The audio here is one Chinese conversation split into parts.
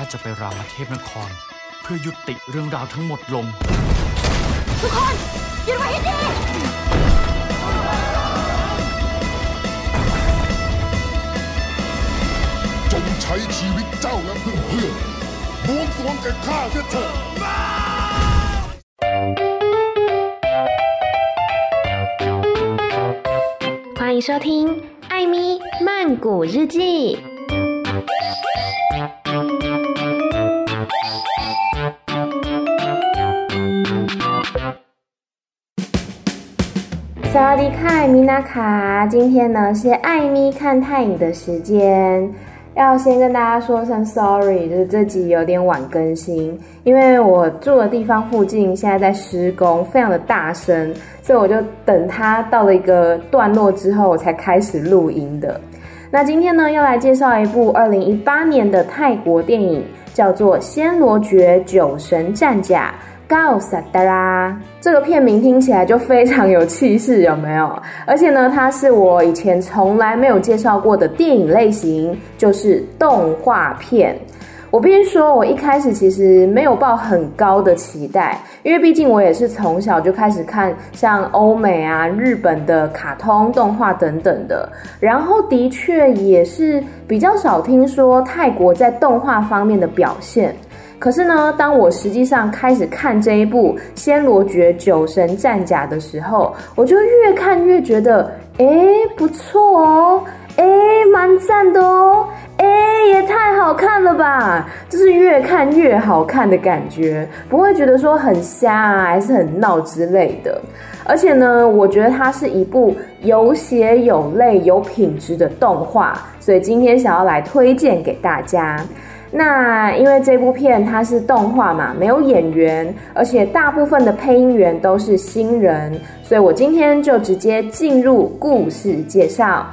ข้าจะไปรามเทพนคร เพื่อยุติเรื่องราวทั้งหมดลง ทุกคนยืนไว้ให้ดี จงใช้ชีวิตเจ้าและเพื่อนเพื่อนๆบวงสรวงแก่ข้าเสียเถิด 欢迎收听《艾咪曼谷日记》。 瓦迪卡，米娜卡，今天呢是艾咪看泰影的时间，要先跟大家说声 sorry，就是这集有点晚更新，因为我住的地方附近现在在施工，非常的大声，所以我就等它到了一个段落之后，我才开始录音的。那今天呢，要来介绍一部二零一八年的泰国电影，叫做《暹罗绝九神战甲》。告萨达拉，这个片名听起来就非常有气势，有没有？而且呢，它是我以前从来没有介绍过的电影类型，就是动画片。我必须说，我一开始其实没有抱很高的期待，因为毕竟我也是从小就开始看像欧美啊、日本的卡通动画等等的，然后的确也是比较少听说泰国在动画方面的表现。可是呢，当我实际上开始看这一部《仙罗绝九神战甲》的时候，我就越看越觉得，诶，不错哦，诶，蛮赞的哦。哎，也太好看了吧！就是越看越好看的感觉，不会觉得说很瞎啊，还是很闹之类的。而且呢，我觉得它是一部有血有泪、有品质的动画，所以今天想要来推荐给大家。那因为这部片它是动画嘛，没有演员，而且大部分的配音员都是新人，所以我今天就直接进入故事介绍。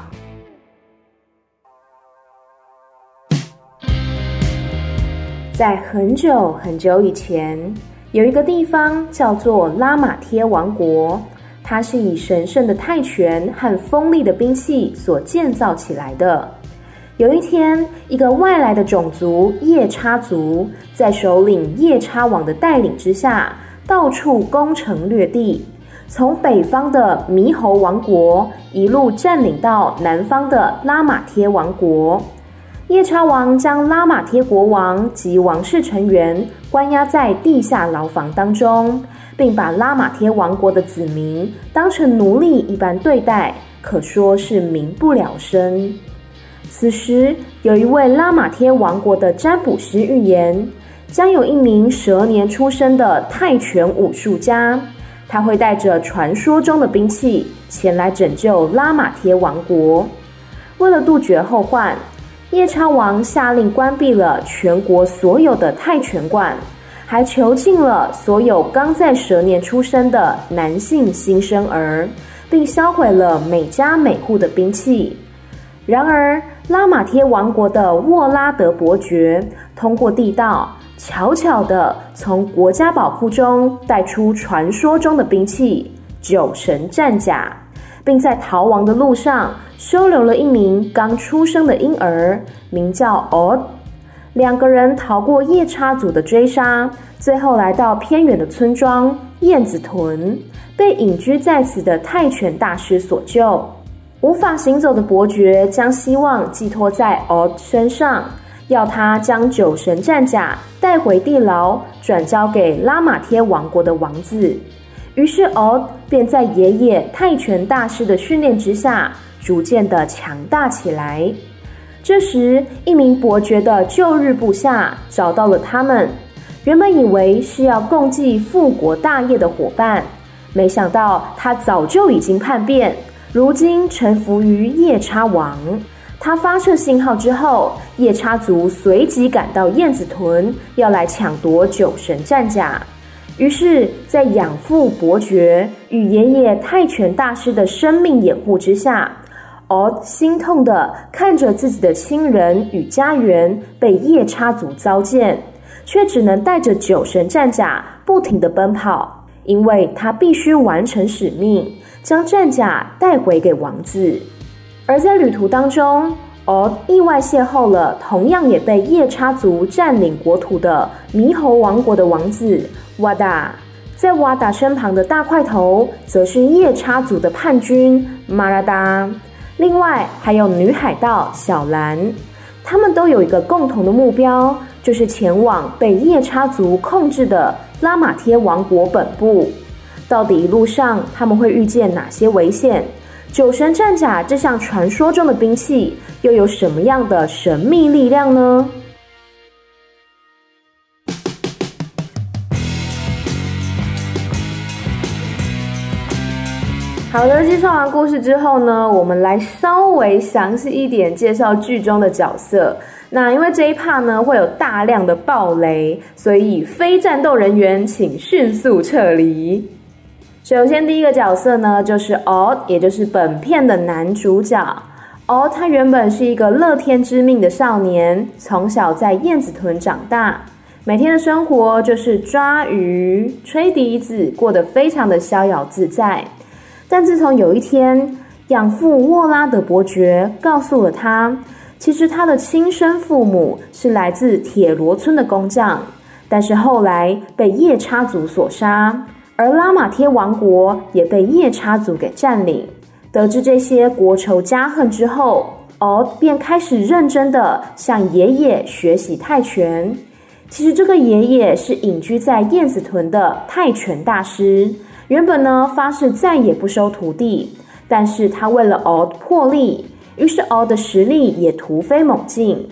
在很久很久以前，有一个地方叫做拉玛贴王国，它是以神圣的泰拳和锋利的兵器所建造起来的。有一天，一个外来的种族夜叉族，在首领夜叉王的带领之下，到处攻城略地，从北方的猕猴王国一路占领到南方的拉玛贴王国。夜叉王将拉玛贴国王及王室成员关押在地下牢房当中，并把拉玛贴王国的子民当成奴隶一般对待，可说是民不聊生。此时，有一位拉玛贴王国的占卜师预言，将有一名蛇年出生的泰拳武术家，他会带着传说中的兵器前来拯救拉玛贴王国。为了杜绝后患，夜叉王下令关闭了全国所有的泰拳馆，还囚禁了所有刚在蛇年出生的男性新生儿，并销毁了每家每户的兵器。然而，拉玛贴王国的沃拉德伯爵通过地道，悄悄地从国家宝库中带出传说中的兵器——九神战甲。并在逃亡的路上收留了一名刚出生的婴儿，名叫 Od。两个人逃过夜叉族的追杀，最后来到偏远的村庄燕子屯，被隐居在此的泰拳大师所救。无法行走的伯爵将希望寄托在 Od 身上，要他将九神战甲带回地牢，转交给拉玛贴王国的王子。于是，Od 便在爷爷泰拳大师的训练之下，逐渐的强大起来。这时，一名伯爵的旧日部下找到了他们，原本以为是要共济复国大业的伙伴，没想到他早就已经叛变，如今臣服于夜叉王。他发射信号之后，夜叉族随即赶到燕子屯，要来抢夺九神战甲。于是，在养父伯爵与爷爷泰拳大师的生命掩护之下，Od 心痛地看着自己的亲人与家园被夜叉族糟践，却只能带着九神战甲不停地奔跑，因为他必须完成使命，将战甲带回给王子。而在旅途当中而意外邂逅了同样也被夜叉族占领国土的猕猴王国的王子瓦达。在瓦达身旁的大块头，则是夜叉族的叛军马拉达。另外还有女海盗小兰，他们都有一个共同的目标，就是前往被夜叉族控制的拉玛贴王国本部。到底一路上他们会遇见哪些危险？酒神战甲这项传说中的兵器又有什么样的神秘力量呢？好的，介绍完故事之后呢，我们来稍微详细一点介绍剧中的角色。那因为这一趴呢会有大量的暴雷，所以非战斗人员请迅速撤离。首先第一个角色呢就是 Odd，也就是本片的男主角。o 他原本是一个乐天知命的少年，从小在燕子屯长大，每天的生活就是抓鱼、吹笛子，过得非常的逍遥自在。但自从有一天，养父沃拉德伯爵告诉了他，其实他的亲生父母是来自铁罗村的工匠，但是后来被夜叉族所杀，而拉玛贴王国也被夜叉族给占领。得知这些国仇家恨之后，奥便开始认真的向爷爷学习泰拳。其实这个爷爷是隐居在燕子屯的泰拳大师。原本呢，发誓再也不收徒弟，但是他为了敖破例，于是敖的实力也突飞猛进。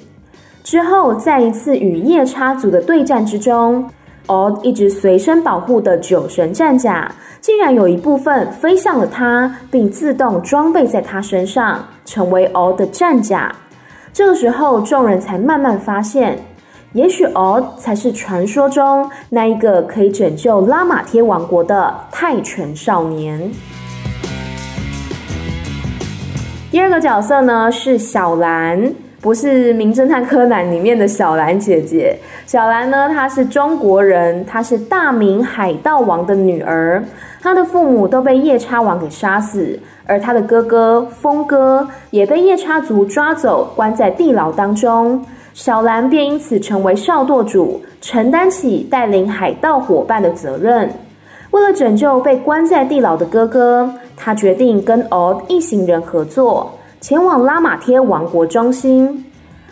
之后，在一次与夜叉族的对战之中，敖一直随身保护的酒神战甲，竟然有一部分飞向了他，并自动装备在他身上，成为敖的战甲。这个时候，众人才慢慢发现。也许敖才是传说中那一个可以拯救拉玛贴王国的泰拳少年。第二个角色呢是小兰，不是《名侦探柯南》里面的小兰姐姐。小兰呢，她是中国人，她是大名海盗王的女儿，她的父母都被夜叉王给杀死，而她的哥哥风哥也被夜叉族抓走，关在地牢当中。小兰便因此成为少舵主，承担起带领海盗伙伴的责任。为了拯救被关在地牢的哥哥，他决定跟奥一行人合作，前往拉玛贴王国中心。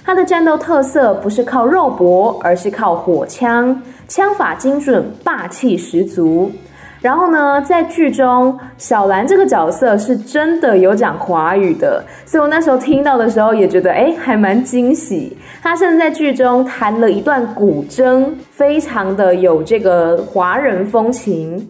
他的战斗特色不是靠肉搏，而是靠火枪，枪法精准，霸气十足。然后呢，在剧中，小兰这个角色是真的有讲华语的，所以我那时候听到的时候也觉得，哎，还蛮惊喜。她甚至在剧中弹了一段古筝，非常的有这个华人风情。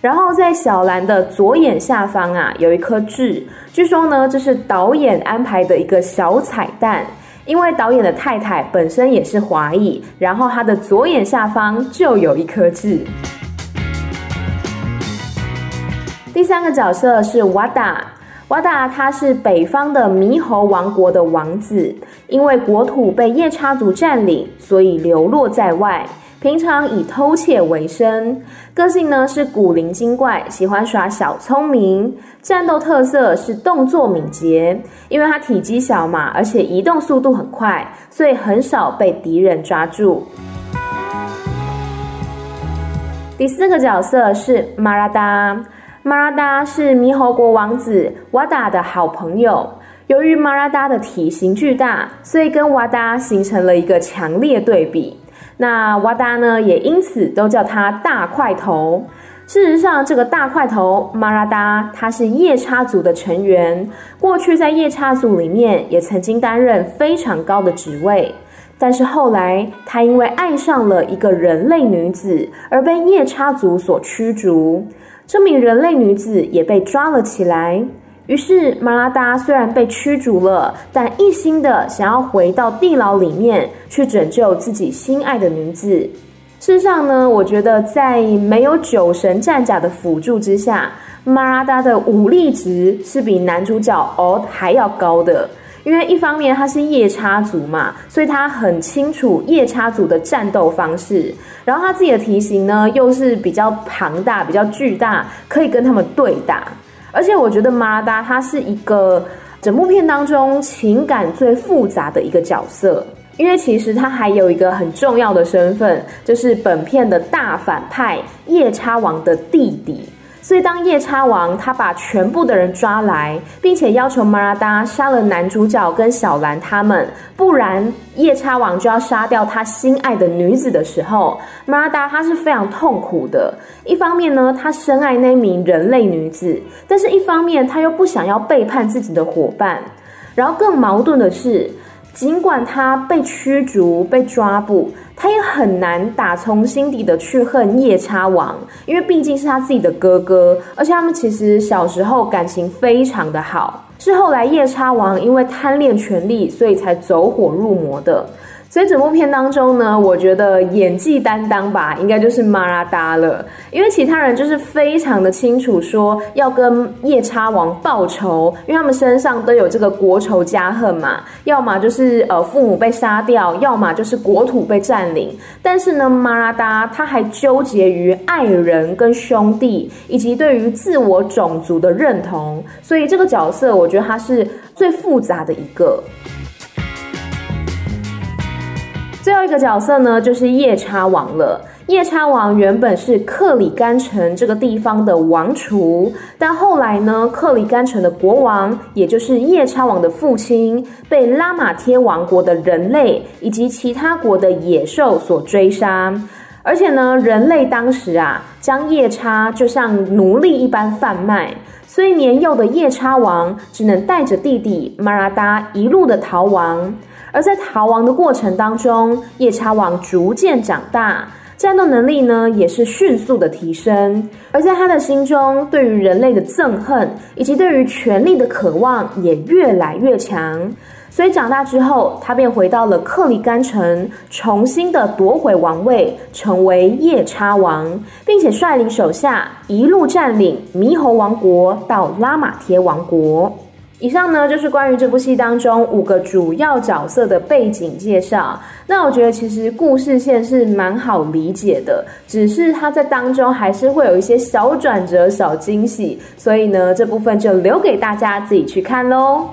然后在小兰的左眼下方啊，有一颗痣，据说呢，这是导演安排的一个小彩蛋，因为导演的太太本身也是华裔，然后他的左眼下方就有一颗痣。第三个角色是瓦达，瓦达他是北方的猕猴王国的王子，因为国土被夜叉族占领，所以流落在外，平常以偷窃为生。个性呢是古灵精怪，喜欢耍小聪明。战斗特色是动作敏捷，因为它体积小嘛，而且移动速度很快，所以很少被敌人抓住。第四个角色是马拉达。马拉达是猕猴国王子瓦达的好朋友。由于马拉达的体型巨大，所以跟瓦达形成了一个强烈对比。那瓦达呢，也因此都叫他大块头。事实上，这个大块头马拉达他是夜叉族的成员，过去在夜叉族里面也曾经担任非常高的职位。但是后来，他因为爱上了一个人类女子，而被夜叉族所驱逐。这名人类女子也被抓了起来。于是马拉达虽然被驱逐了，但一心的想要回到地牢里面去拯救自己心爱的女子。事实上呢，我觉得在没有酒神战甲的辅助之下，马拉达的武力值是比男主角奥还要高的。因为一方面他是夜叉族嘛，所以他很清楚夜叉族的战斗方式。然后他自己的体型呢，又是比较庞大、比较巨大，可以跟他们对打。而且我觉得马达他是一个整部片当中情感最复杂的一个角色。因为其实他还有一个很重要的身份，就是本片的大反派夜叉王的弟弟。所以当夜叉王他把全部的人抓来，并且要求马拉达杀了男主角跟小兰他们，不然夜叉王就要杀掉他心爱的女子的时候，马拉达他是非常痛苦的。一方面呢，他深爱那名人类女子，但是一方面他又不想要背叛自己的伙伴。然后更矛盾的是。尽管他被驱逐、被抓捕，他也很难打从心底的去恨夜叉王，因为毕竟是他自己的哥哥，而且他们其实小时候感情非常的好，是后来夜叉王因为贪恋权力，所以才走火入魔的。所以整部片当中呢，我觉得演技担当吧，应该就是马拉达了，因为其他人就是非常的清楚说要跟夜叉王报仇，因为他们身上都有这个国仇家恨嘛，要么就是呃父母被杀掉，要么就是国土被占领。但是呢，马拉达他还纠结于爱人跟兄弟，以及对于自我种族的认同，所以这个角色我觉得他是最复杂的一个。最后一个角色呢，就是夜叉王了。夜叉王原本是克里甘城这个地方的王储，但后来呢，克里甘城的国王，也就是夜叉王的父亲，被拉玛贴王国的人类以及其他国的野兽所追杀。而且呢，人类当时啊，将夜叉就像奴隶一般贩卖，所以年幼的夜叉王只能带着弟弟马拉达一路的逃亡。而在逃亡的过程当中，夜叉王逐渐长大，战斗能力呢也是迅速的提升。而在他的心中，对于人类的憎恨以及对于权力的渴望也越来越强。所以长大之后，他便回到了克里甘城，重新的夺回王位，成为夜叉王，并且率领手下一路占领猕猴王国到拉玛贴王国。以上呢，就是关于这部戏当中五个主要角色的背景介绍。那我觉得其实故事线是蛮好理解的，只是它在当中还是会有一些小转折、小惊喜，所以呢，这部分就留给大家自己去看喽。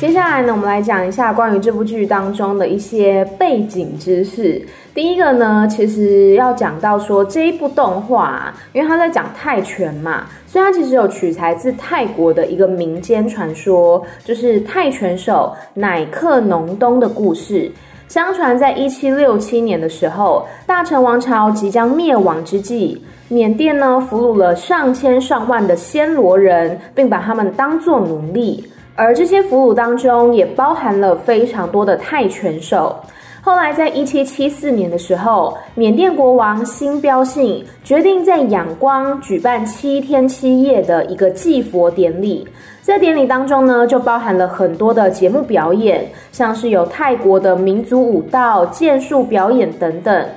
接下来呢，我们来讲一下关于这部剧当中的一些背景知识。第一个呢，其实要讲到说这一部动画，因为它在讲泰拳嘛，所以它其实有取材自泰国的一个民间传说，就是泰拳手乃克农东的故事。相传在一七六七年的时候，大陈王朝即将灭亡之际，缅甸呢俘虏了上千上万的暹罗人，并把他们当作奴隶，而这些俘虏当中也包含了非常多的泰拳手。后来，在一七七四年的时候，缅甸国王辛标信决定在仰光举办七天七夜的一个祭佛典礼。在典礼当中呢，就包含了很多的节目表演，像是有泰国的民族舞蹈、剑术表演等等。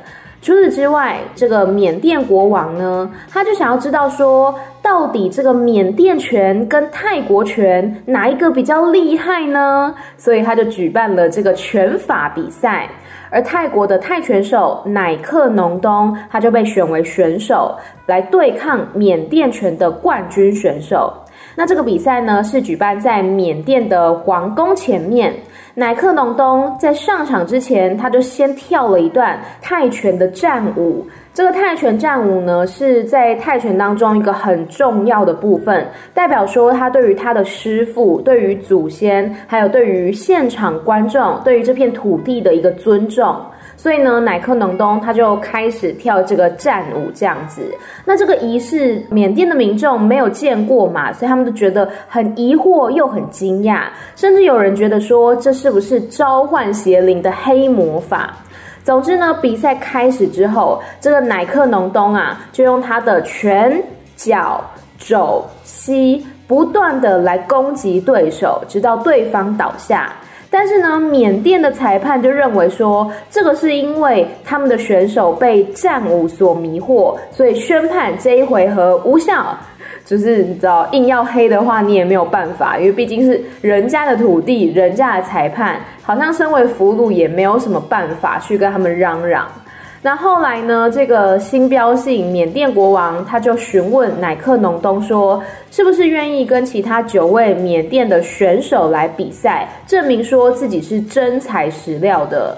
除此之外，这个缅甸国王呢，他就想要知道说，到底这个缅甸拳跟泰国拳哪一个比较厉害呢？所以他就举办了这个拳法比赛，而泰国的泰拳手乃克农东，他就被选为选手来对抗缅甸拳的冠军选手。那这个比赛呢，是举办在缅甸的皇宫前面。乃克农东在上场之前，他就先跳了一段泰拳的战舞。这个泰拳战舞呢，是在泰拳当中一个很重要的部分，代表说他对于他的师傅、对于祖先，还有对于现场观众、对于这片土地的一个尊重。所以呢，乃克农东他就开始跳这个战舞，这样子。那这个仪式，缅甸的民众没有见过嘛，所以他们都觉得很疑惑又很惊讶，甚至有人觉得说，这是不是召唤邪灵的黑魔法？总之呢，比赛开始之后，这个乃克农东啊，就用他的拳、脚、肘、膝，不断的来攻击对手，直到对方倒下。但是呢，缅甸的裁判就认为说，这个是因为他们的选手被战舞所迷惑，所以宣判这一回合无效。就是你知道，硬要黑的话，你也没有办法，因为毕竟是人家的土地，人家的裁判，好像身为俘虏也没有什么办法去跟他们嚷嚷。那后来呢，这个新标信缅甸国王他就询问乃克农东说，是不是愿意跟其他九位缅甸的选手来比赛，证明说自己是真材实料的。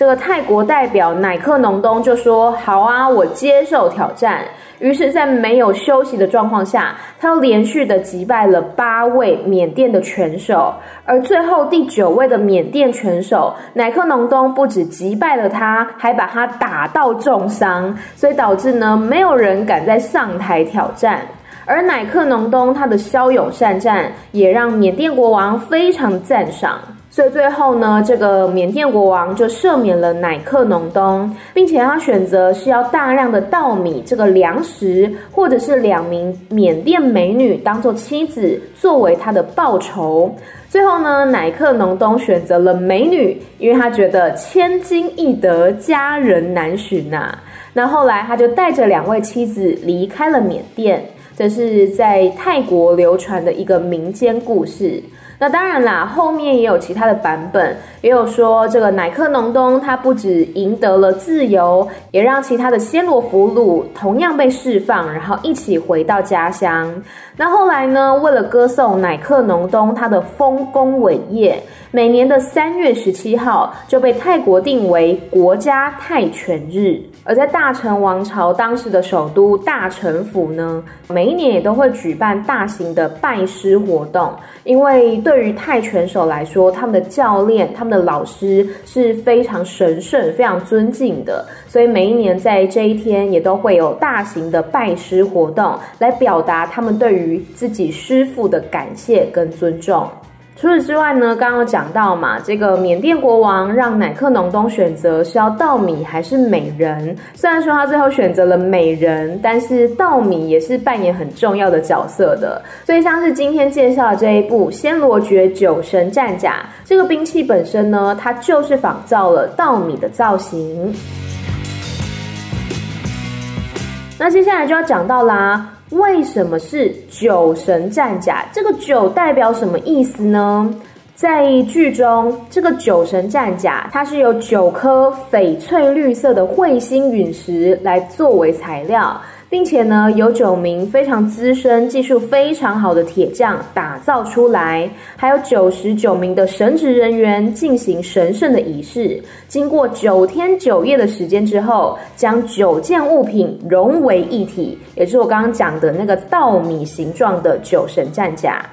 这个泰国代表乃克农东就说：“好啊，我接受挑战。”于是，在没有休息的状况下，他又连续的击败了八位缅甸的拳手，而最后第九位的缅甸拳手乃克农东不止击败了他，还把他打到重伤，所以导致呢，没有人敢再上台挑战。而乃克农东他的骁勇善战，也让缅甸国王非常赞赏。所以最后呢，这个缅甸国王就赦免了乃克农东，并且他选择是要大量的稻米这个粮食，或者是两名缅甸美女当做妻子，作为他的报酬。最后呢，乃克农东选择了美女，因为他觉得千金易得，佳人难寻呐。那后来他就带着两位妻子离开了缅甸，这是在泰国流传的一个民间故事。那当然啦，后面也有其他的版本，也有说这个乃克农东他不止赢得了自由，也让其他的暹罗俘虏同样被释放，然后一起回到家乡。那后来呢，为了歌颂乃克农东他的丰功伟业，每年的三月十七号就被泰国定为国家泰拳日。而在大成王朝当时的首都大陈府呢，每一年也都会举办大型的拜师活动，因为对对于泰拳手来说，他们的教练、他们的老师是非常神圣、非常尊敬的，所以每一年在这一天也都会有大型的拜师活动，来表达他们对于自己师傅的感谢跟尊重。除此之外呢，刚刚有讲到嘛，这个缅甸国王让乃克农东选择是要稻米还是美人。虽然说他最后选择了美人，但是稻米也是扮演很重要的角色的。所以像是今天介绍的这一部《暹罗绝九神战甲》，这个兵器本身呢，它就是仿造了稻米的造型。那接下来就要讲到啦。为什么是九神战甲？这个九代表什么意思呢？在剧中，这个九神战甲它是由九颗翡翠绿色的彗星陨石来作为材料。并且呢，有九名非常资深、技术非常好的铁匠打造出来，还有九十九名的神职人员进行神圣的仪式。经过九天九夜的时间之后，将九件物品融为一体，也就是我刚刚讲的那个稻米形状的九神战甲。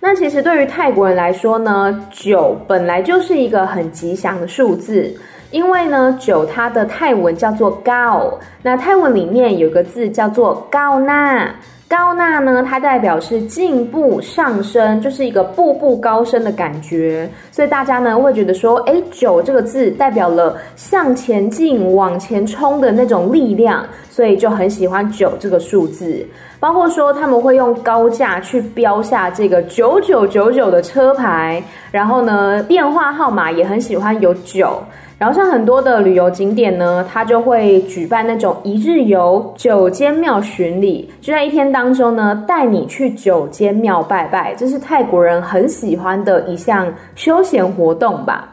那其实对于泰国人来说呢，九本来就是一个很吉祥的数字。因为呢，九它的泰文叫做高，那泰文里面有个字叫做高纳，高纳呢，它代表是进步上升，就是一个步步高升的感觉，所以大家呢会觉得说，诶，九这个字代表了向前进、往前冲的那种力量，所以就很喜欢九这个数字，包括说他们会用高价去标下这个九九九九的车牌，然后呢，电话号码也很喜欢有九。然后像很多的旅游景点呢，它就会举办那种一日游九间庙巡礼，就在一天当中呢，带你去九间庙拜拜，这是泰国人很喜欢的一项休闲活动吧。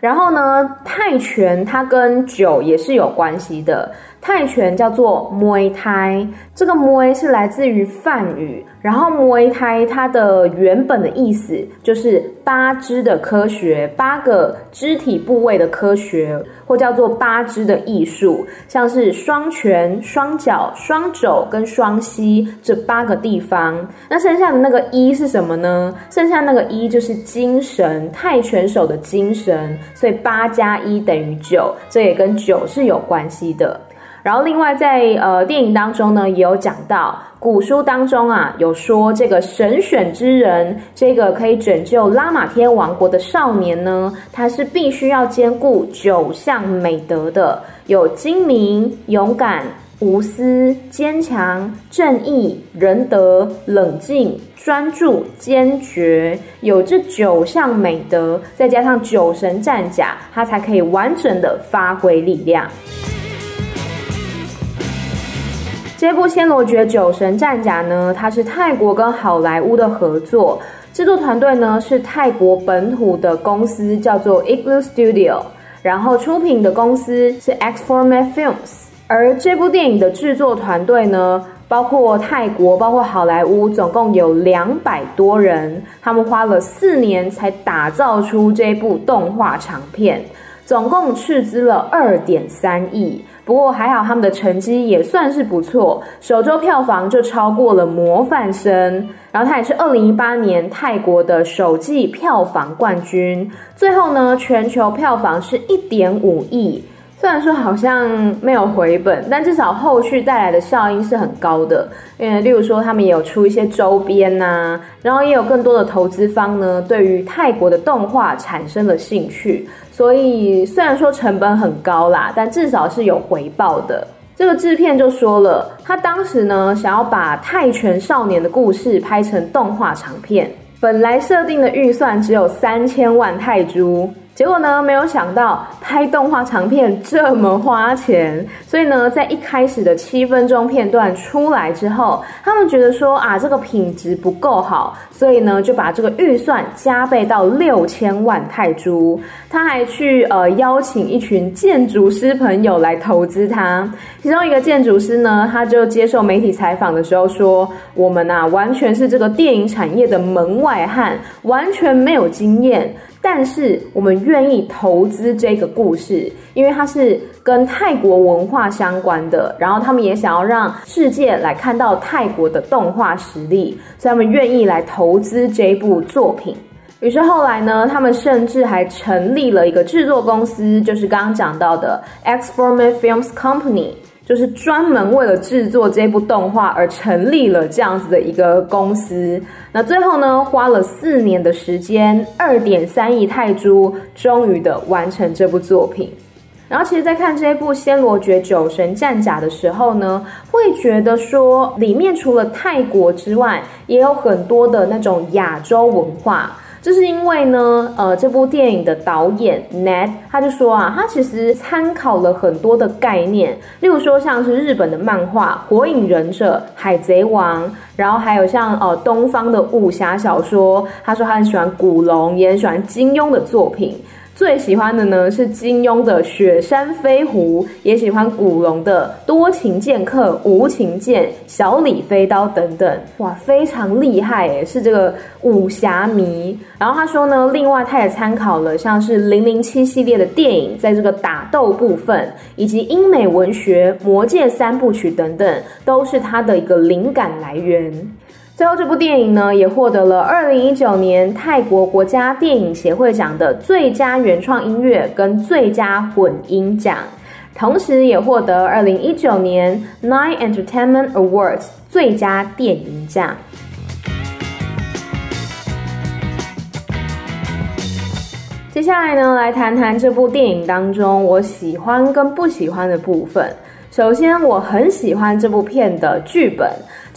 然后呢，泰拳它跟酒也是有关系的。泰拳叫做 Muay Thai，这个 Muay 是来自于梵语，然后 Muay Thai 它的原本的意思就是八肢的科学，八个肢体部位的科学，或叫做八肢的艺术，像是双拳、双脚、双肘跟双膝这八个地方。那剩下的那个一是什么呢？剩下那个一就是精神，泰拳手的精神，所以八加一等于九，这也跟九是有关系的。然后，另外在呃电影当中呢，也有讲到古书当中啊，有说这个神选之人，这个可以拯救拉玛天王国的少年呢，他是必须要兼顾九项美德的，有精明、勇敢、无私、坚强、正义、仁德、冷静、专注、坚决，有这九项美德，再加上九神战甲，他才可以完整的发挥力量。这部《暹罗绝九神战甲》呢，它是泰国跟好莱坞的合作，制作团队呢是泰国本土的公司，叫做 Igloo Studio。然后出品的公司是 X-Format Films，而这部电影的制作团队呢，包括泰国，包括好莱坞，总共有两百多人，他们花了四年才打造出这部动画长片，总共斥资了二点三亿。不过还好，他们的成绩也算是不错，首周票房就超过了《模范生》，然后它也是二零一八年泰国的首季票房冠军。最后呢，全球票房是一点五亿。虽然说好像没有回本，但至少后续带来的效应是很高的。因为例如说，他们也有出一些周边呐、然后也有更多的投资方呢，对于泰国的动画产生了兴趣。所以虽然说成本很高啦，但至少是有回报的。这个制片就说了，他当时呢想要把泰拳少年的故事拍成动画长片，本来设定的预算只有三千万泰铢。结果呢，没有想到拍动画长片这么花钱，所以呢，在一开始的七分钟片段出来之后，他们觉得说啊，这个品质不够好，所以呢，就把这个预算加倍到六千万泰铢。他还去呃邀请一群建筑师朋友来投资他，其中一个建筑师呢，他就接受媒体采访的时候说：“我们啊，完全是这个电影产业的门外汉，完全没有经验。”但是我们愿意投资这个故事，因为它是跟泰国文化相关的，然后他们也想要让世界来看到泰国的动画实力，所以他们愿意来投资这部作品。于是后来呢，他们甚至还成立了一个制作公司，就是刚刚讲到的 X-Format Films Company。就是专门为了制作这部动画而成立了这样子的一个公司。那最后呢，花了四年的时间，二点三亿泰铢，终于的完成这部作品。然后，其实，在看这一部《仙罗绝九神战甲》的时候呢，会觉得说，里面除了泰国之外，也有很多的那种亚洲文化。这是因为呢，呃，这部电影的导演 Ned 他就说啊，他其实参考了很多的概念，例如说像是日本的漫画《火影忍者》《海贼王》，然后还有像呃东方的武侠小说，他说他很喜欢古龙，也很喜欢金庸的作品。最喜欢的呢是金庸的《雪山飞狐》，也喜欢古龙的《多情剑客无情剑》、《小李飞刀》等等，哇，非常厉害诶，是这个武侠迷。然后他说呢，另外他也参考了像是《零零七》系列的电影，在这个打斗部分，以及英美文学《魔戒三部曲》等等，都是他的一个灵感来源。最后，这部电影呢也获得了二零一九年泰国国家电影协会奖的最佳原创音乐跟最佳混音奖，同时也获得二零一九年 Nine Entertainment Awards 最佳电影奖。接下来呢，来谈谈这部电影当中我喜欢跟不喜欢的部分。首先，我很喜欢这部片的剧本。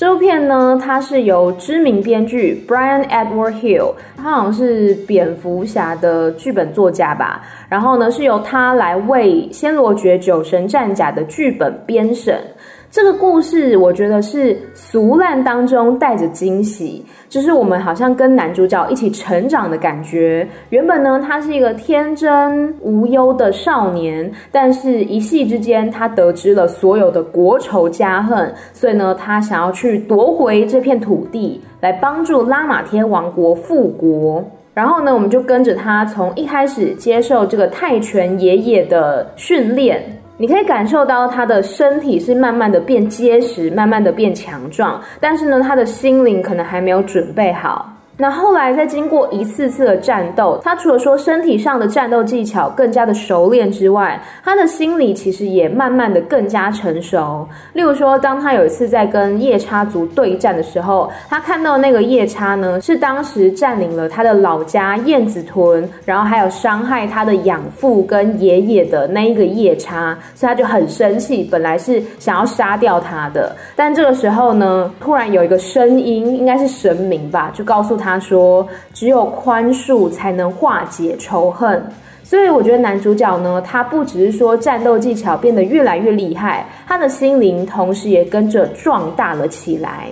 这部片呢，它是由知名编剧 Brian Edward Hill，他好像是蝙蝠侠的剧本作家吧。然后呢，是由他来为《暹罗绝九神战甲》的剧本编审。这个故事我觉得是俗烂当中带着惊喜，就是我们好像跟男主角一起成长的感觉。原本呢，他是一个天真无忧的少年，但是一夕之间，他得知了所有的国仇家恨，所以呢，他想要去夺回这片土地，来帮助拉玛天王国复国。然后呢，我们就跟着他从一开始接受这个泰拳爷爷的训练。你可以感受到他的身体是慢慢的变结实，慢慢的变强壮，但是呢，他的心灵可能还没有准备好。那后来在经过一次次的战斗，他除了说身体上的战斗技巧更加的熟练之外，他的心理其实也慢慢的更加成熟。例如说，当他有一次在跟夜叉族对战的时候，他看到那个夜叉呢，是当时占领了他的老家燕子屯，然后还有伤害他的养父跟爷爷的那一个夜叉，所以他就很生气，本来是想要杀掉他的。但这个时候呢，突然有一个声音，应该是神明吧，就告诉他。他说：“只有宽恕才能化解仇恨。”所以我觉得男主角呢，他不只是说战斗技巧变得越来越厉害，他的心灵同时也跟着壮大了起来。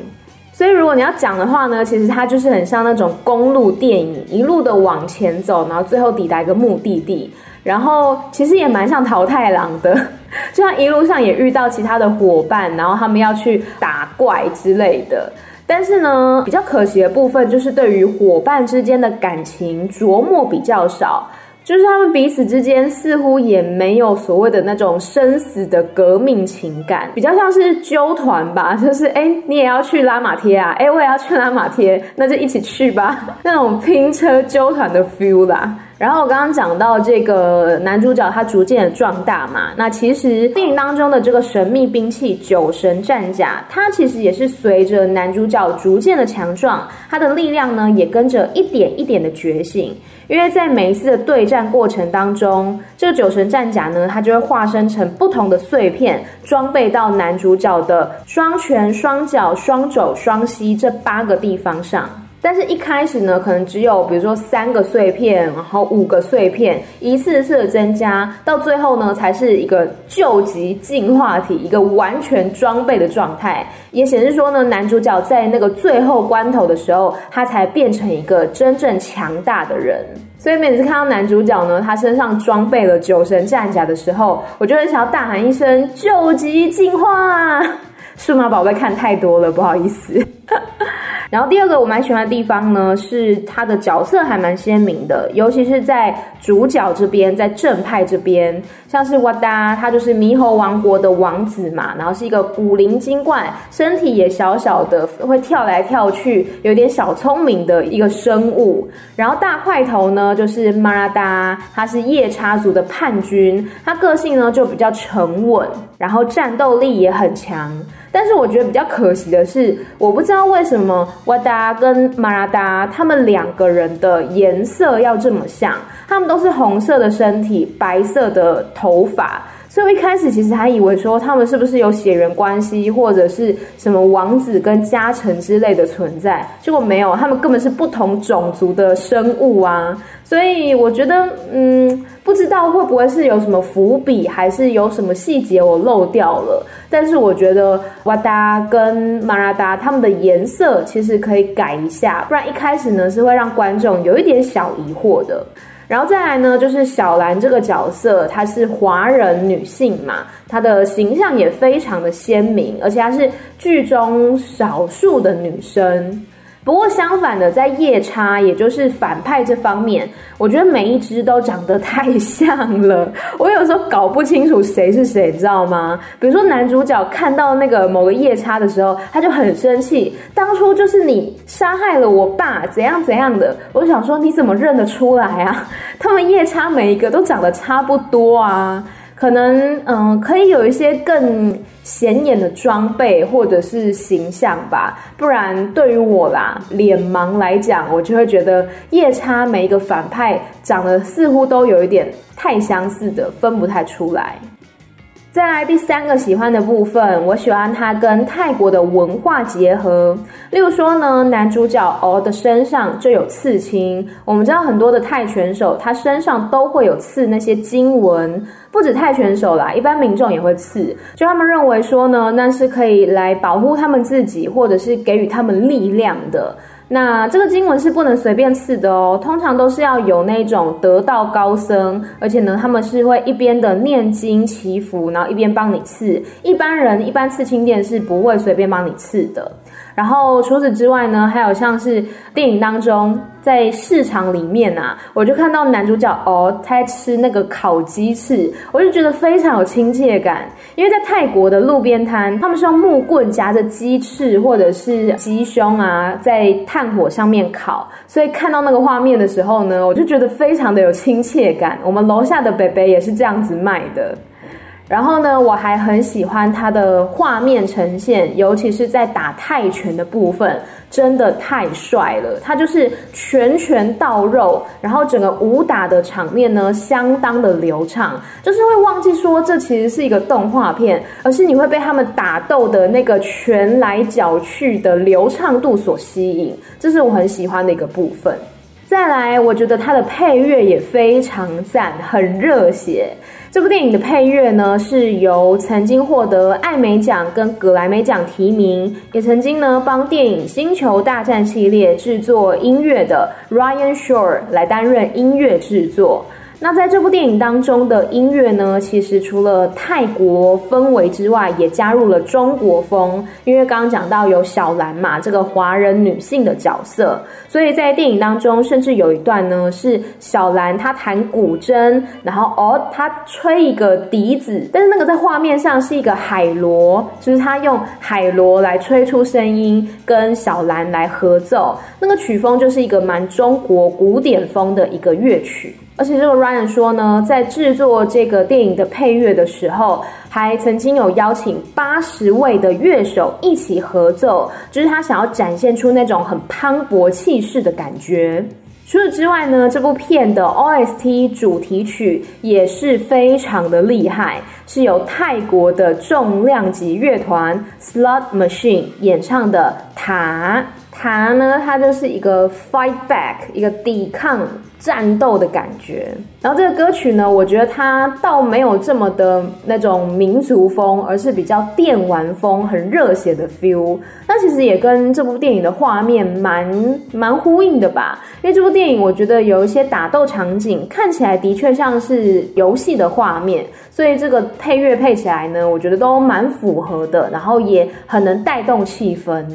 所以如果你要讲的话呢，其实它就是很像那种公路电影，一路的往前走，然后最后抵达一个目的地。然后其实也蛮像桃太郎的，就像一路上也遇到其他的伙伴，然后他们要去打怪之类的。但是呢，比较可惜的部分就是对于伙伴之间的感情琢磨比较少。就是他们彼此之间似乎也没有所谓的那种生死的革命情感，比较像是纠团吧。就是哎，你也要去拉马贴啊，哎，我也要去拉马贴，那就一起去吧，那种拼车纠团的 feel 啦。然后我刚刚讲到这个男主角他逐渐的壮大嘛，那其实电影当中的这个神秘兵器酒神战甲，它其实也是随着男主角逐渐的强壮，他的力量呢也跟着一点一点的觉醒。因为在每一次的对战过程当中，这个酒神战甲呢，它就会化身成不同的碎片，装备到男主角的双拳、双脚、双肘、双膝这八个地方上。但是，一开始呢，可能只有比如说三个碎片，然后五个碎片，一次次的增加，到最后呢，才是一个究极进化体，一个完全装备的状态。也显示说呢，男主角在那个最后关头的时候，他才变成一个真正强大的人。所以每次看到男主角呢，他身上装备了酒神战甲的时候，我就很想要大喊一声“究极进化”。数码宝贝看太多了，不好意思。然后第二个我蛮喜欢的地方呢，是他的角色还蛮鲜明的，尤其是在主角这边，在正派这边，像是瓦达，他就是猕猴王国的王子嘛，然后是一个古灵精怪，身体也小小的，会跳来跳去，有点小聪明的一个生物。然后大块头呢，就是马拉达，他是夜叉族的叛军，他个性呢就比较沉稳，然后战斗力也很强。但是我觉得比较可惜的是，我不知道为什么瓦达跟马拉达他们两个人的颜色要这么像，他们都是红色的身体，白色的头发。所以我一开始其实还以为说他们是不是有血缘关系，或者是什么王子跟家臣之类的存在，结果没有，他们根本是不同种族的生物啊！所以我觉得，嗯，不知道会不会是有什么伏笔，还是有什么细节我漏掉了。但是我觉得瓦达跟马拉达他们的颜色其实可以改一下，不然一开始呢是会让观众有一点小疑惑的。然后再来呢，就是小兰这个角色，她是华人女性嘛，她的形象也非常的鲜明，而且她是剧中少数的女生。不过相反的，在夜叉，也就是反派这方面，我觉得每一只都长得太像了，我有时候搞不清楚谁是谁，知道吗？比如说男主角看到那个某个夜叉的时候，他就很生气，当初就是你杀害了我爸，怎样怎样的。我想说，你怎么认得出来啊？他们夜叉每一个都长得差不多啊。可能嗯，可以有一些更显眼的装备或者是形象吧，不然对于我啦，脸盲来讲，我就会觉得夜叉每一个反派长得似乎都有一点太相似的，分不太出来。再来第三个喜欢的部分，我喜欢它跟泰国的文化结合。例如说呢，男主角敖的身上就有刺青。我们知道很多的泰拳手，他身上都会有刺那些经文，不止泰拳手啦，一般民众也会刺。就他们认为说呢，那是可以来保护他们自己，或者是给予他们力量的。那这个经文是不能随便刺的哦，通常都是要有那种得道高僧，而且呢，他们是会一边的念经祈福，然后一边帮你刺。一般人一般刺青店是不会随便帮你刺的。然后除此之外呢，还有像是电影当中在市场里面啊，我就看到男主角哦，他在吃那个烤鸡翅，我就觉得非常有亲切感。因为在泰国的路边摊，他们是用木棍夹着鸡翅或者是鸡胸啊，在炭火上面烤，所以看到那个画面的时候呢，我就觉得非常的有亲切感。我们楼下的北北也是这样子卖的。然后呢，我还很喜欢它的画面呈现，尤其是在打泰拳的部分，真的太帅了。它就是拳拳到肉，然后整个武打的场面呢，相当的流畅，就是会忘记说这其实是一个动画片，而是你会被他们打斗的那个拳来脚去的流畅度所吸引，这是我很喜欢的一个部分。再来，我觉得它的配乐也非常赞，很热血。这部电影的配乐呢，是由曾经获得艾美奖跟格莱美奖提名，也曾经呢帮电影《星球大战》系列制作音乐的 Ryan Shore 来担任音乐制作。那在这部电影当中的音乐呢，其实除了泰国氛围之外，也加入了中国风。因为刚刚讲到有小兰嘛，这个华人女性的角色，所以在电影当中，甚至有一段呢是小兰她弹古筝，然后哦她吹一个笛子，但是那个在画面上是一个海螺，就是她用海螺来吹出声音，跟小兰来合奏，那个曲风就是一个蛮中国古典风的一个乐曲。而且这个 Ryan 说呢，在制作这个电影的配乐的时候，还曾经有邀请八十位的乐手一起合奏，就是他想要展现出那种很磅礴气势的感觉。除此之外呢，这部片的 OST 主题曲也是非常的厉害，是由泰国的重量级乐团 Slot Machine 演唱的塔。塔呢，它就是一个 fight back，一个抵抗战斗的感觉。然后这个歌曲呢，我觉得它倒没有这么的那种民族风，而是比较电玩风，很热血的 feel。那其实也跟这部电影的画面蛮蛮呼应的吧？因为这部电影我觉得有一些打斗场景看起来的确像是游戏的画面，所以这个配乐配起来呢，我觉得都蛮符合的，然后也很能带动气氛。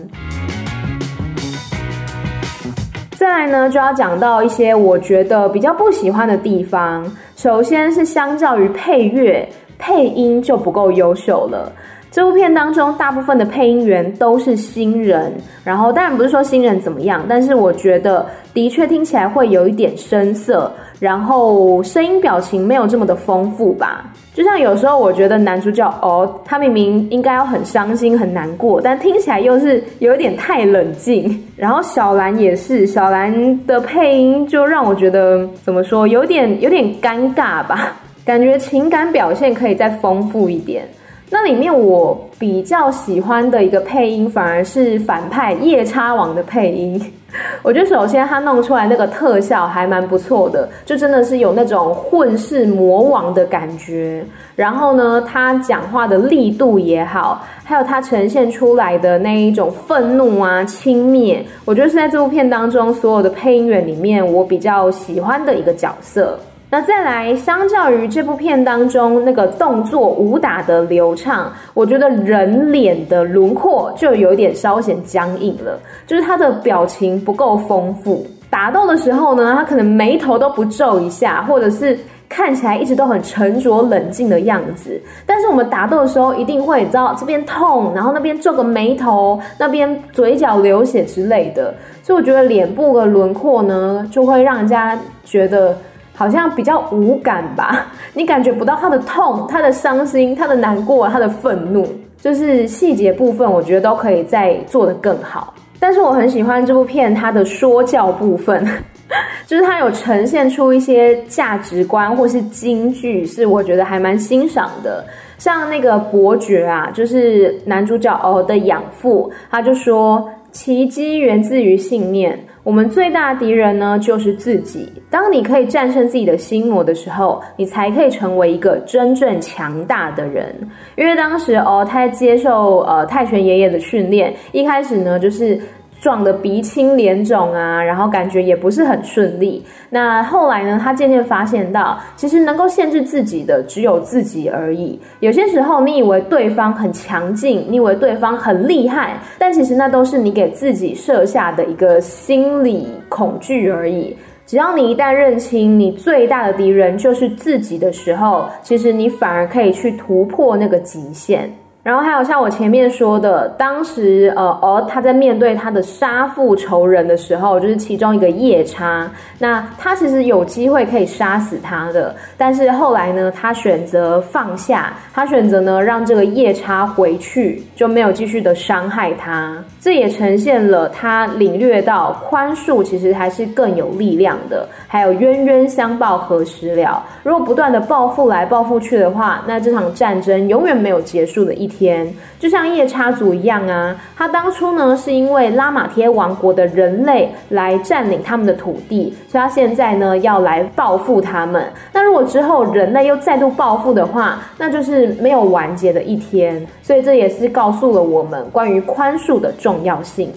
再来呢，就要讲到一些我觉得比较不喜欢的地方。首先是相较于配乐，配音就不够优秀了。这部片当中，大部分的配音员都是新人，然后当然不是说新人怎么样，但是我觉得的确听起来会有一点生涩。然后声音表情没有这么的丰富吧，就像有时候我觉得男主角哦，他明明应该要很伤心很难过，但听起来又是有一点太冷静。然后小兰也是，小兰的配音就让我觉得怎么说，有点有点尴尬吧，感觉情感表现可以再丰富一点。那里面我比较喜欢的一个配音，反而是反派夜叉王的配音。我觉得首先他弄出来那个特效还蛮不错的，就真的是有那种混世魔王的感觉。然后呢，他讲话的力度也好，还有他呈现出来的那一种愤怒啊、轻蔑，我觉得是在这部片当中所有的配音员里面我比较喜欢的一个角色。那再来，相较于这部片当中那个动作武打的流畅，我觉得人脸的轮廓就有点稍显僵硬了，就是他的表情不够丰富。打斗的时候呢，他可能眉头都不皱一下，或者是看起来一直都很沉着冷静的样子。但是我们打斗的时候，一定会知道这边痛，然后那边皱个眉头，那边嘴角流血之类的。所以我觉得脸部的轮廓呢，就会让人家觉得。好像比较无感吧，你感觉不到他的痛、他的伤心、他的难过、他的愤怒，就是细节部分，我觉得都可以再做得更好。但是我很喜欢这部片它的说教部分，就是它有呈现出一些价值观或是金句，是我觉得还蛮欣赏的。像那个伯爵啊，就是男主角哦的养父，他就说。奇迹源自于信念。我们最大的敌人呢，就是自己。当你可以战胜自己的心魔的时候，你才可以成为一个真正强大的人。因为当时哦，他接受呃泰拳爷爷的训练，一开始呢，就是。撞得鼻青脸肿啊，然后感觉也不是很顺利。那后来呢，他渐渐发现到，其实能够限制自己的只有自己而已。有些时候，你以为对方很强劲，你以为对方很厉害，但其实那都是你给自己设下的一个心理恐惧而已。只要你一旦认清你最大的敌人就是自己的时候，其实你反而可以去突破那个极限。然后还有像我前面说的，当时呃，哦，他在面对他的杀父仇人的时候，就是其中一个夜叉，那他其实有机会可以杀死他的，但是后来呢，他选择放下，他选择呢让这个夜叉回去，就没有继续的伤害他。这也呈现了他领略到宽恕其实还是更有力量的，还有冤冤相报何时了？如果不断的报复来报复去的话，那这场战争永远没有结束的一。天，就像夜叉族一样啊。他当初呢是因为拉玛贴王国的人类来占领他们的土地，所以他现在呢要来报复他们。那如果之后人类又再度报复的话，那就是没有完结的一天。所以这也是告诉了我们关于宽恕的重要性。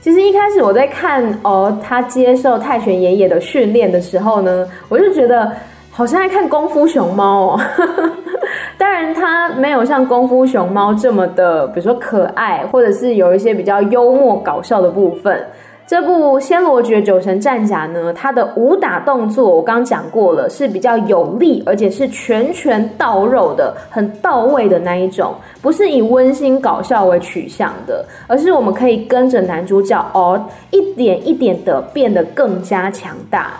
其实一开始我在看哦，他接受泰拳爷爷的训练的时候呢，我就觉得好像在看功夫熊猫哦。当然，它没有像功夫熊猫这么的，比如说可爱，或者是有一些比较幽默搞笑的部分。这部《仙罗绝九神战甲》呢，它的武打动作我刚刚讲过了，是比较有力，而且是拳拳到肉的，很到位的那一种，不是以温馨搞笑为取向的，而是我们可以跟着男主角哦，一点一点的变得更加强大。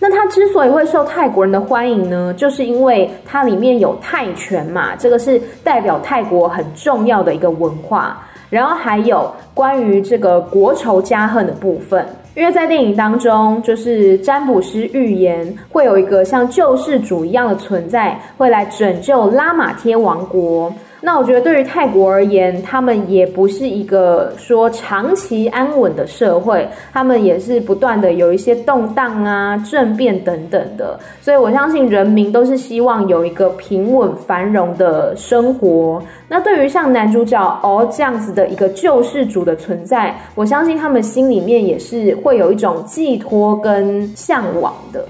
那它之所以会受泰国人的欢迎呢，就是因为它里面有泰拳嘛，这个是代表泰国很重要的一个文化。然后还有关于这个国仇家恨的部分，因为在电影当中，就是占卜师预言会有一个像救世主一样的存在，会来拯救拉玛贴王国。那我觉得，对于泰国而言，他们也不是一个说长期安稳的社会，他们也是不断的有一些动荡啊、政变等等的。所以我相信人民都是希望有一个平稳繁荣的生活。那对于像男主角哦这样子的一个救世主的存在，我相信他们心里面也是会有一种寄托跟向往的。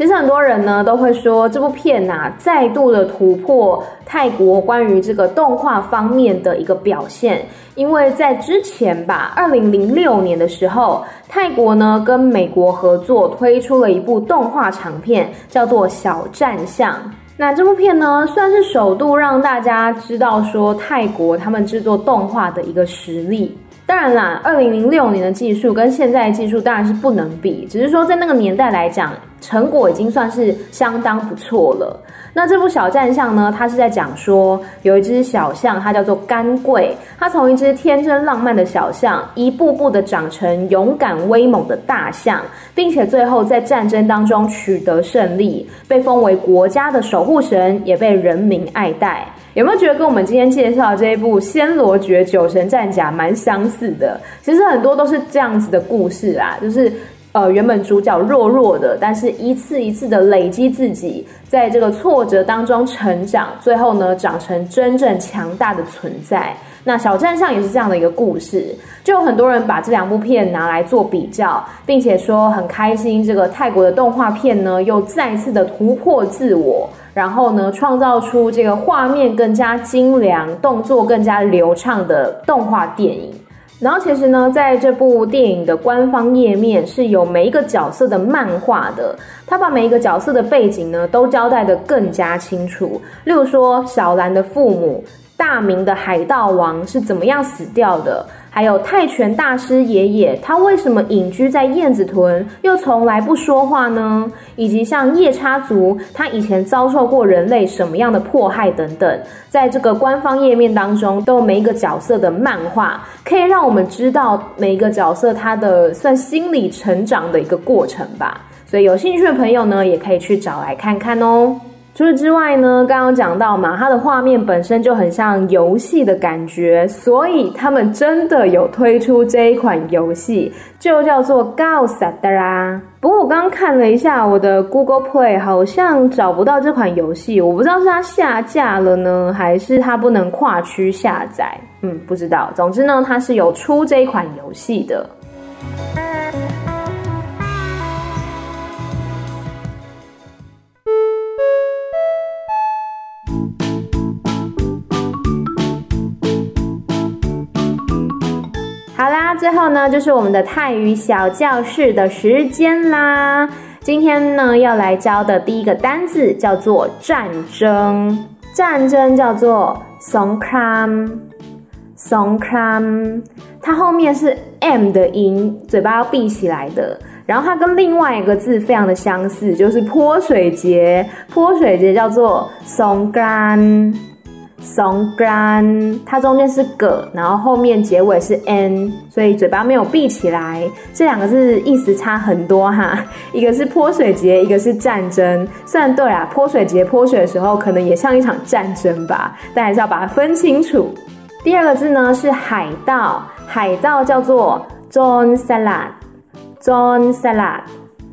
其实很多人呢都会说，这部片呐、啊、再度的突破泰国关于这个动画方面的一个表现，因为在之前吧，二零零六年的时候，泰国呢跟美国合作推出了一部动画长片，叫做《小战象》。那这部片呢算是首度让大家知道说泰国他们制作动画的一个实力。当然啦，二零零六年的技术跟现在的技术当然是不能比，只是说在那个年代来讲，成果已经算是相当不错了。那这部小战象呢，它是在讲说有一只小象，它叫做甘贵，它从一只天真浪漫的小象，一步步的长成勇敢威猛的大象，并且最后在战争当中取得胜利，被封为国家的守护神，也被人民爱戴。有没有觉得跟我们今天介绍的这一部《仙罗绝九神战甲》蛮相似的？其实很多都是这样子的故事啊，就是呃原本主角弱弱的，但是一次一次的累积自己，在这个挫折当中成长，最后呢长成真正强大的存在。那小战上也是这样的一个故事，就有很多人把这两部片拿来做比较，并且说很开心，这个泰国的动画片呢又再次的突破自我。然后呢，创造出这个画面更加精良、动作更加流畅的动画电影。然后其实呢，在这部电影的官方页面是有每一个角色的漫画的，他把每一个角色的背景呢都交代的更加清楚。例如说，小兰的父母，大明的海盗王是怎么样死掉的？还有泰拳大师爷爷，他为什么隐居在燕子屯，又从来不说话呢？以及像夜叉族，他以前遭受过人类什么样的迫害等等，在这个官方页面当中，都有每一个角色的漫画，可以让我们知道每一个角色他的算心理成长的一个过程吧。所以有兴趣的朋友呢，也可以去找来看看哦。除此之外呢，刚刚讲到嘛，它的画面本身就很像游戏的感觉，所以他们真的有推出这一款游戏，就叫做 Gao Sadara。不过我刚刚看了一下我的 Google Play，好像找不到这款游戏，我不知道是它下架了呢，还是它不能跨区下载。嗯，不知道。总之呢，它是有出这一款游戏的。最后呢，就是我们的泰语小教室的时间啦。今天呢，要来教的第一个单字叫做战争。战争叫做 songkram，songkram，它后面是 m 的音，嘴巴要闭起来的。然后它跟另外一个字非常的相似，就是泼水节。泼水节叫做 songkran。songkran，它中间是个，然后后面结尾是 n，所以嘴巴没有闭起来。这两个字意思差很多哈，一个是泼水节，一个是战争。虽然对啊，泼水节泼水的时候可能也像一场战争吧，但还是要把它分清楚。第二个字呢是海盗，海盗叫做 John Salad，John Salad。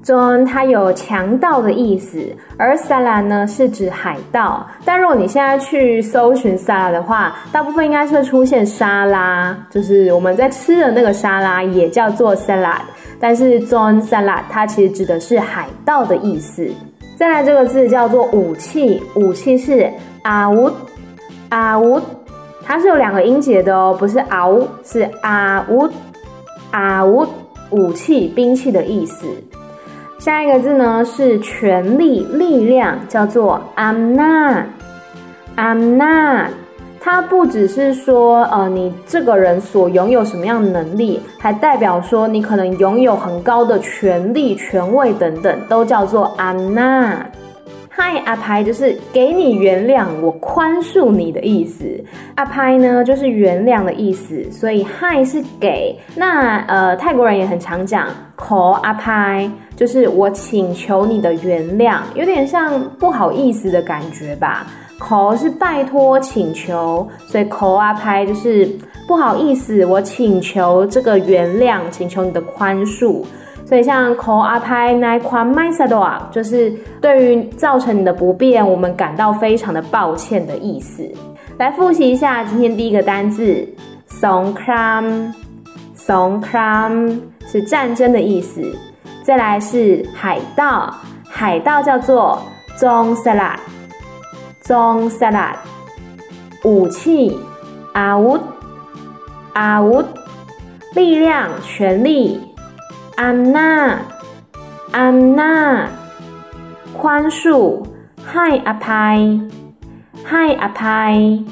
中它有强盗的意思，而沙拉呢是指海盗。但如果你现在去搜寻沙拉的话，大部分应该是会出现沙拉，就是我们在吃的那个沙拉也叫做 salad。但是中 salad 它其实指的是海盗的意思。再来这个字叫做武器，武器是阿乌阿乌，它是有两个音节的哦，不是嗷，是阿乌阿乌，武器兵器的意思。下一个字呢是权力、力量，叫做 amnat，amnat。它不只是说，呃，你这个人所拥有什么样的能力，还代表说你可能拥有很高的权力、权位等等，都叫做 amnat。嗨，阿拍就是给你原谅，我宽恕你的意思。阿拍呢就是原谅的意思，所以嗨是给。那呃，泰国人也很常讲 call 阿拍，就是我请求你的原谅，有点像不好意思的感觉吧。口是拜托请求，所以 call 阿拍就是不好意思，我请求这个原谅，请求你的宽恕。所以像 call 阿拍奈宽麦萨多啊，就是对于造成你的不便，我们感到非常的抱歉的意思。来复习一下今天第一个单字，songkram，songkram 是战争的意思。再来是海盗，海盗叫做 jong salat，jong salat。武器，awut，awut。力量，权力。I'm not, I'm not。宽恕 h i a p a i h i apai。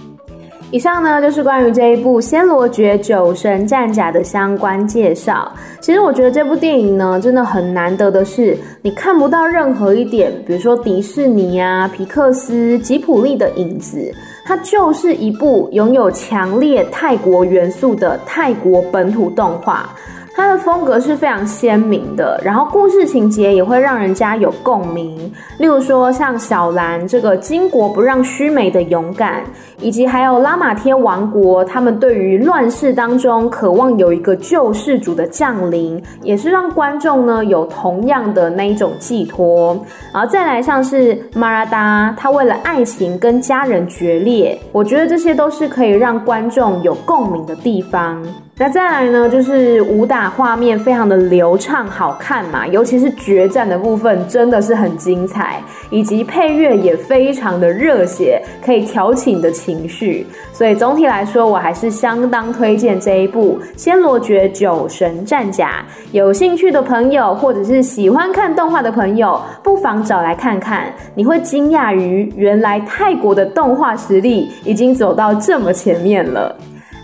以上呢就是关于这一部《暹罗绝九神战甲》的相关介绍。其实我觉得这部电影呢，真的很难得的是，你看不到任何一点，比如说迪士尼啊、皮克斯、吉普力的影子，它就是一部拥有强烈泰国元素的泰国本土动画。它的风格是非常鲜明的，然后故事情节也会让人家有共鸣。例如说，像小兰这个巾帼不让须眉的勇敢，以及还有拉玛天王国，他们对于乱世当中渴望有一个救世主的降临，也是让观众呢有同样的那一种寄托。然后再来像是马拉达，他为了爱情跟家人决裂，我觉得这些都是可以让观众有共鸣的地方。那再来呢，就是武打画面非常的流畅好看嘛，尤其是决战的部分真的是很精彩，以及配乐也非常的热血，可以挑起你的情绪。所以总体来说，我还是相当推荐这一部《暹罗绝九神战甲》。有兴趣的朋友，或者是喜欢看动画的朋友，不妨找来看看，你会惊讶于原来泰国的动画实力已经走到这么前面了。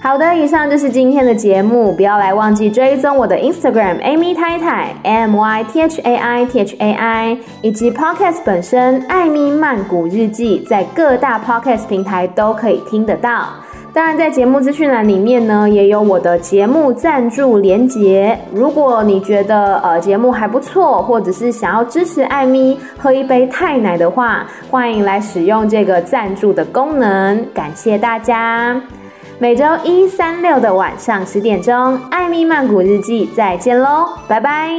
好的，以上就是今天的节目，不要来忘记追踪我的 Instagram Amy 太太 M Y T H A I T H A I，以及 Podcast 本身艾咪曼谷日记，在各大 Podcast 平台都可以听得到。当然，在节目资讯栏里面呢，也有我的节目赞助连结。如果你觉得呃节目还不错，或者是想要支持艾咪喝一杯泰奶的话，欢迎来使用这个赞助的功能。感谢大家。每周一、三、六的晚上十点钟，艾米曼谷日记，再见喽，拜拜。